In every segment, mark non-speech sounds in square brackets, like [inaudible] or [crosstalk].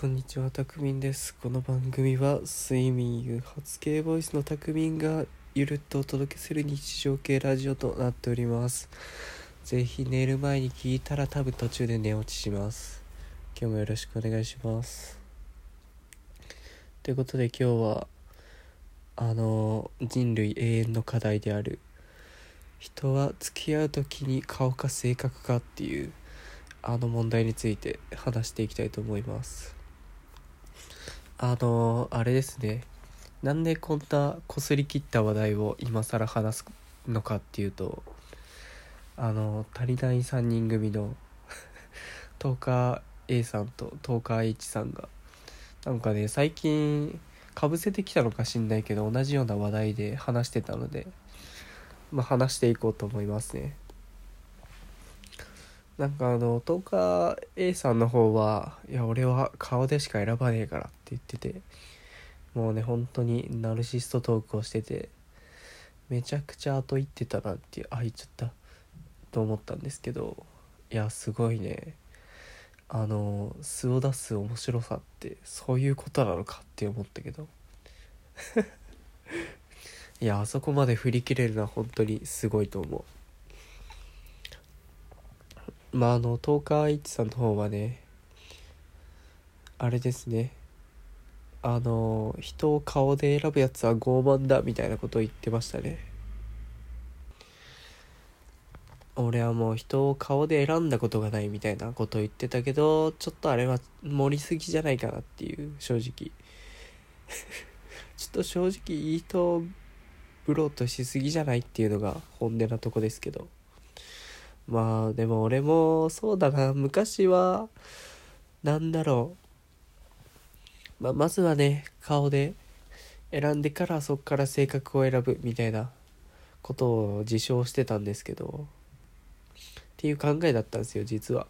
こんにちは、たくみんです。この番組は睡眠誘発系ボイスのたくみんがゆるっとお届けする日常系ラジオとなっております。ぜひ寝る前に聞いたら多分途中で寝落ちします。今日もよろしくお願いします。ということで今日はあの人類永遠の課題である人は付き合う時に顔か性格かっていうあの問題について話していきたいと思いますあのあれですね。なんでこんなこすり切った話題を今更話すのかっていうとあの足りない3人組の [laughs] 10日 A さんと10日 H さんがなんかね最近かぶせてきたのかしんないけど同じような話題で話してたのでまあ話していこうと思いますね。なんかあの10日 A さんの方はいや俺は顔でしか選ばねえからって言っててもうね本当にナルシストトークをしててめちゃくちゃ後行ってたなっていうあ言っちゃったと思ったんですけどいやすごいね。あの素を出す面白さってそういうことなのかって思ったけど。[laughs] いやあそこまで振り切れるのは本当にすごいと思う。まああの東海一さんの方はねあれですね。あの人を顔で選ぶやつは傲慢だみたいなことを言ってましたね。俺はもう人を顔で選んだことがないみたいなことを言ってたけどちょっとあれは盛りすぎじゃないかなっていう正直。[laughs] ちょっと正直いい人ぶろうとしすぎじゃないっていうのが本音なとこですけど。まあでも俺もそうだな。昔はなんだろう、まあ、まずはね顔で選んでからそっから性格を選ぶみたいなことを自称してたんですけど。っていう考えだったんですよ実は。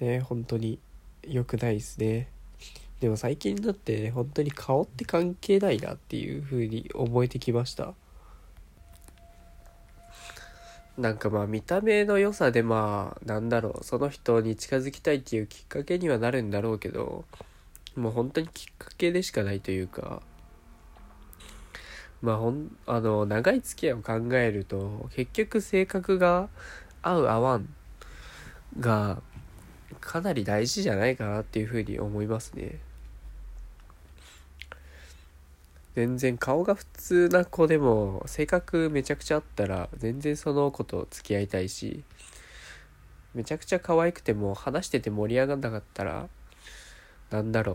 ね本当に良くないですね。でも最近だって本当に顔って関係ないなっていう風に思えてきました。なんかまあ見た目の良さでまあなんだろうその人に近づきたいっていうきっかけにはなるんだろうけどもう本当にきっかけでしかないというかまあほんあの長い付き合いを考えると結局性格が合う合わんがかなり大事じゃないかなっていうふうに思いますね。全然顔が普通な子でも性格めちゃくちゃあったら全然その子と付き合いたいしめちゃくちゃ可愛くても話してて盛り上がんなかったらなんだろ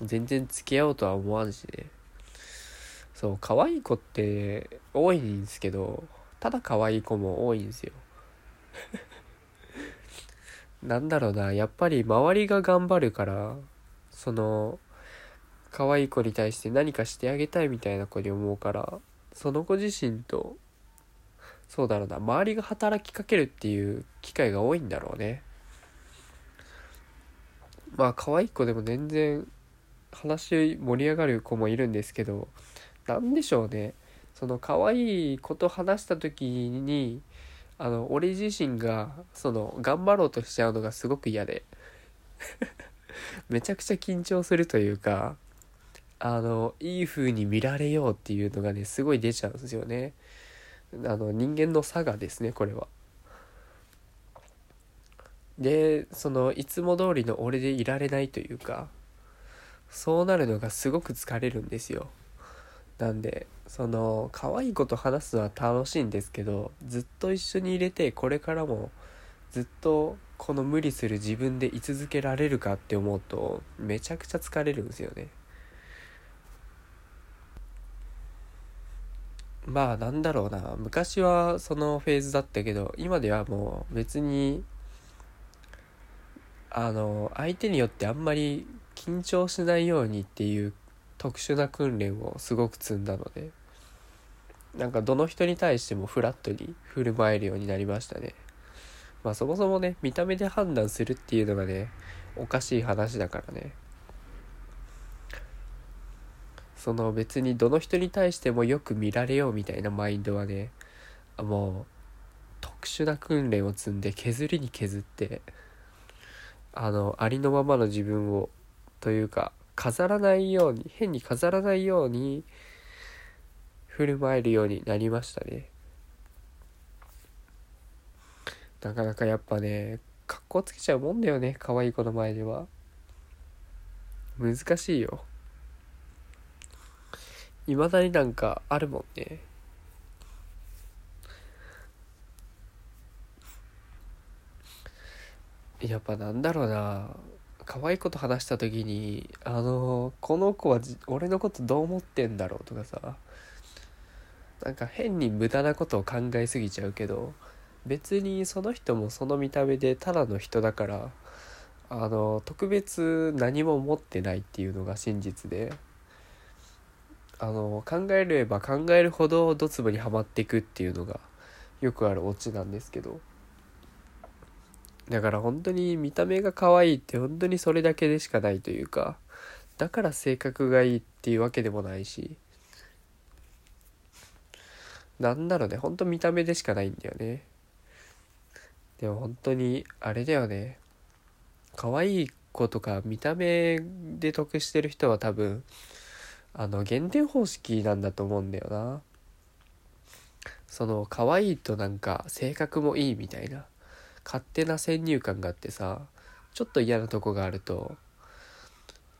う。全然付き合おうとは思わんしね。そう可愛い子って多いんですけどただ可愛い子も多いんですよ。[laughs] なんだろうな。やっぱり周りが頑張るからその可愛い子に対して何かしてあげたいみたいな子に思うからその子自身とそうだろうな周りが働きかけるっていう機会が多いんだろうね。まあ可愛い子でも全然話盛り上がる子もいるんですけどなんでしょうね。その可愛い子と話した時にあの俺自身がその頑張ろうとしちゃうのがすごく嫌で。[laughs] めちゃくちゃ緊張するというかあのいい風に見られようっていうのがねすごい出ちゃうんですよね。あの人間の差がですねこれは。でそのいつも通りの俺でいられないというかそうなるのがすごく疲れるんですよ。なんでその可愛い子と話すのは楽しいんですけどずっと一緒に入れてこれからもずっとこの無理する自分で居続けられるかって思うとめちゃくちゃ疲れるんですよね。まあなんだろうな。昔はそのフェーズだったけど今ではもう別にあの相手によってあんまり緊張しないようにっていう特殊な訓練をすごく積んだのでなんかどの人に対してもフラットに振る舞えるようになりましたね。まあそもそもね見た目で判断するっていうのがねおかしい話だからね。その別にどの人に対してもよく見られようみたいなマインドはねもう特殊な訓練を積んで削りに削ってあのありのままの自分をというか飾らないように変に飾らないように振る舞えるようになりましたね。なかなかやっぱね格好つけちゃうもんだよね可愛い子の前では。難しいよ。未だになんかあるもんね。やっぱなんだろうな。可愛い子と話した時にあのこの子は俺のことどう思ってんだろうとかさ。なんか変に無駄なことを考えすぎちゃうけど別にその人もその見た目でただの人だからあの特別何も持ってないっていうのが真実で。あの考えれば考えるほどドツボにはまっていくっていうのがよくあるオチなんですけど。だから本当に見た目が可愛いって本当にそれだけでしかないというかだから性格がいいっていうわけでもないしなんだろうねほんと見た目でしかないんだよね。でも本当にあれだよね。可愛い子とか見た目で得してる人は多分あの減点方式なんだと思うんだよな。その可愛いとなんか性格もいいみたいな。勝手な先入観があってさちょっと嫌なとこがあると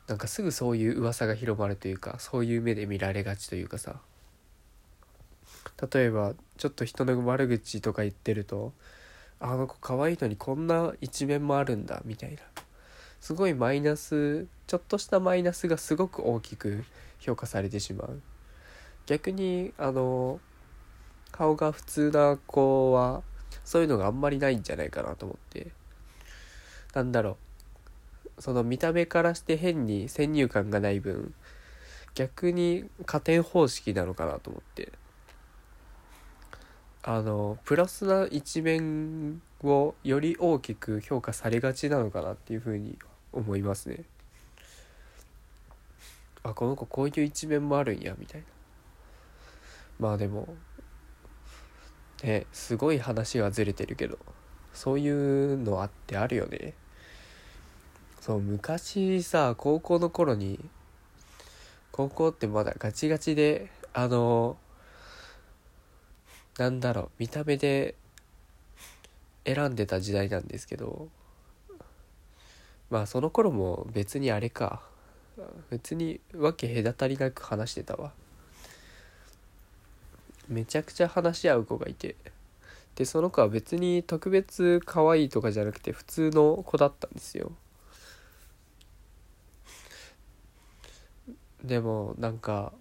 なんかすぐそういう噂が広まるというかそういう目で見られがちというかさ。例えばちょっと人の悪口とか言ってるとあの子可愛いのにこんな一面もあるんだみたいな。すごいマイナスちょっとしたマイナスがすごく大きく評価されてしまう。逆にあの顔が普通な子はそういうのがあんまりないんじゃないかなと思って。なんだろう。その見た目からして変に先入観がない分逆に加点方式なのかなと思って。あのプラスな一面をより大きく評価されがちなのかなっていうふうに思いますね。あこの子こういう一面もあるんやみたいな。まあでもねすごい話はずれてるけどそういうのあってあるよね。そう昔さ高校の頃に高校ってまだガチガチであのなんだろう見た目で選んでた時代なんですけどまあその頃も別にあれか。別にわけ隔たりなく話してたわ。めちゃくちゃ話し合う子がいて。でその子は別に特別可愛いとかじゃなくて普通の子だったんですよ。でもなんか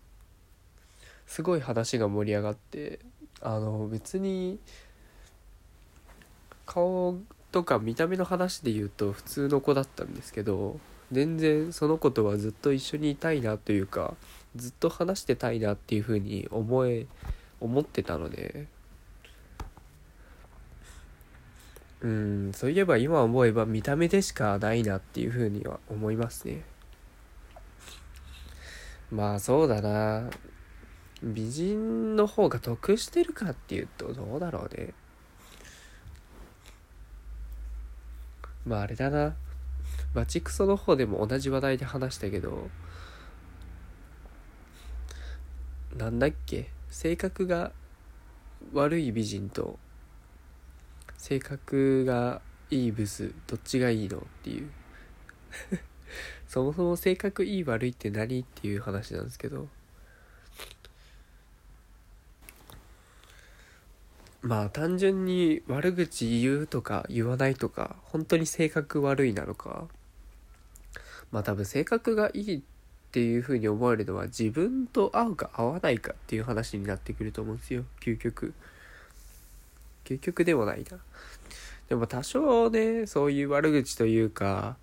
すごい話が盛り上がってあの別に顔とか見た目の話で言うと普通の子だったんですけど全然その子とはずっと一緒にいたいなというかずっと話してたいなっていうふうに思え思ってたので。うんそういえば今思えば見た目でしかないなっていうふうには思いますね。まあそうだな。美人の方が得してるかっていうとどうだろうね。まああれだな。バチクソの方でも同じ話題で話したけどなんだっけ？性格が悪い美人と性格がいいブスどっちがいいのっていう。[laughs] そもそも性格いい悪いって何っていう話なんですけど。まあ単純に悪口言うとか言わないとか本当に性格悪いなのか。まあ多分性格がいいっていうふうに思われるのは自分と合うか合わないかっていう話になってくると思うんですよ。究極。究極でもないな。でも多少ねそういう悪口というか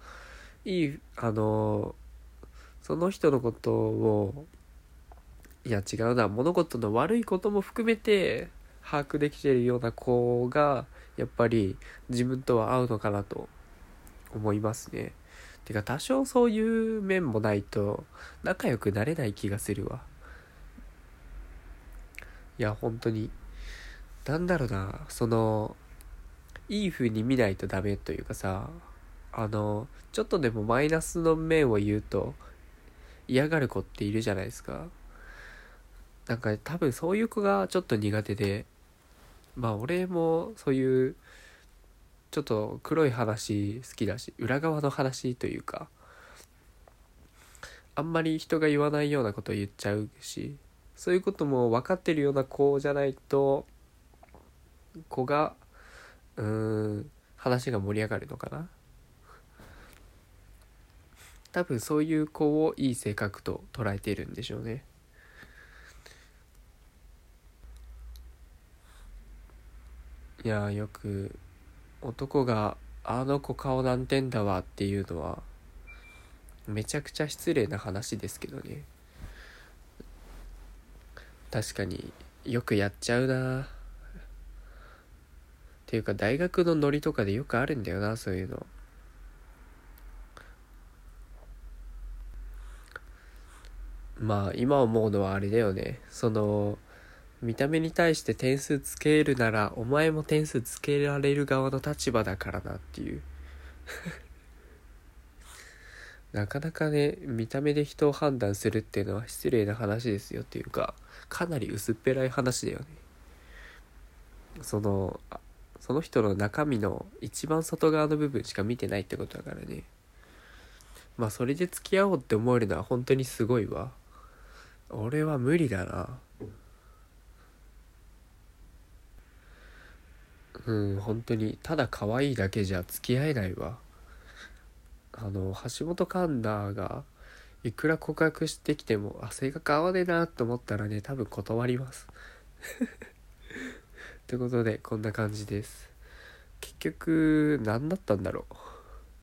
いいあのその人のことをいや違うな物事の悪いことも含めて把握できてるような子がやっぱり自分とは合うのかなと思いますね。てか多少そういう面もないと仲良くなれない気がするわ。いや本当に。なんだろうな。そのいい風に見ないとダメというかさあのちょっとでもマイナスの面を言うと嫌がる子っているじゃないですか。なんか多分そういう子がちょっと苦手でまあ俺もそういうちょっと黒い話好きだし裏側の話というかあんまり人が言わないようなこと言っちゃうしそういうことも分かってるような子じゃないと子がうーん話が盛り上がるのかな。多分そういう子をいい性格と捉えているんでしょうね。いやよく男が「あの子顔難点だわ」っていうのはめちゃくちゃ失礼な話ですけどね。確かによくやっちゃうな。っていうか大学のノリとかでよくあるんだよなそういうの。まあ今思うのはあれだよね。その見た目に対して点数つけるならお前も点数つけられる側の立場だからなっていう。[laughs] なかなかね見た目で人を判断するっていうのは失礼な話ですよっていうかかなり薄っぺらい話だよね。そのその人の中身の一番外側の部分しか見てないってことだからね。まあそれで付き合おうって思えるのは本当にすごいわ。俺は無理だな。うん。本当にただ可愛いだけじゃ付き合えないわ。あの橋本環奈がいくら告白してきてもあ性格合わねえなと思ったらね多分断ります。ということでこんな感じです。結局何だったんだろう。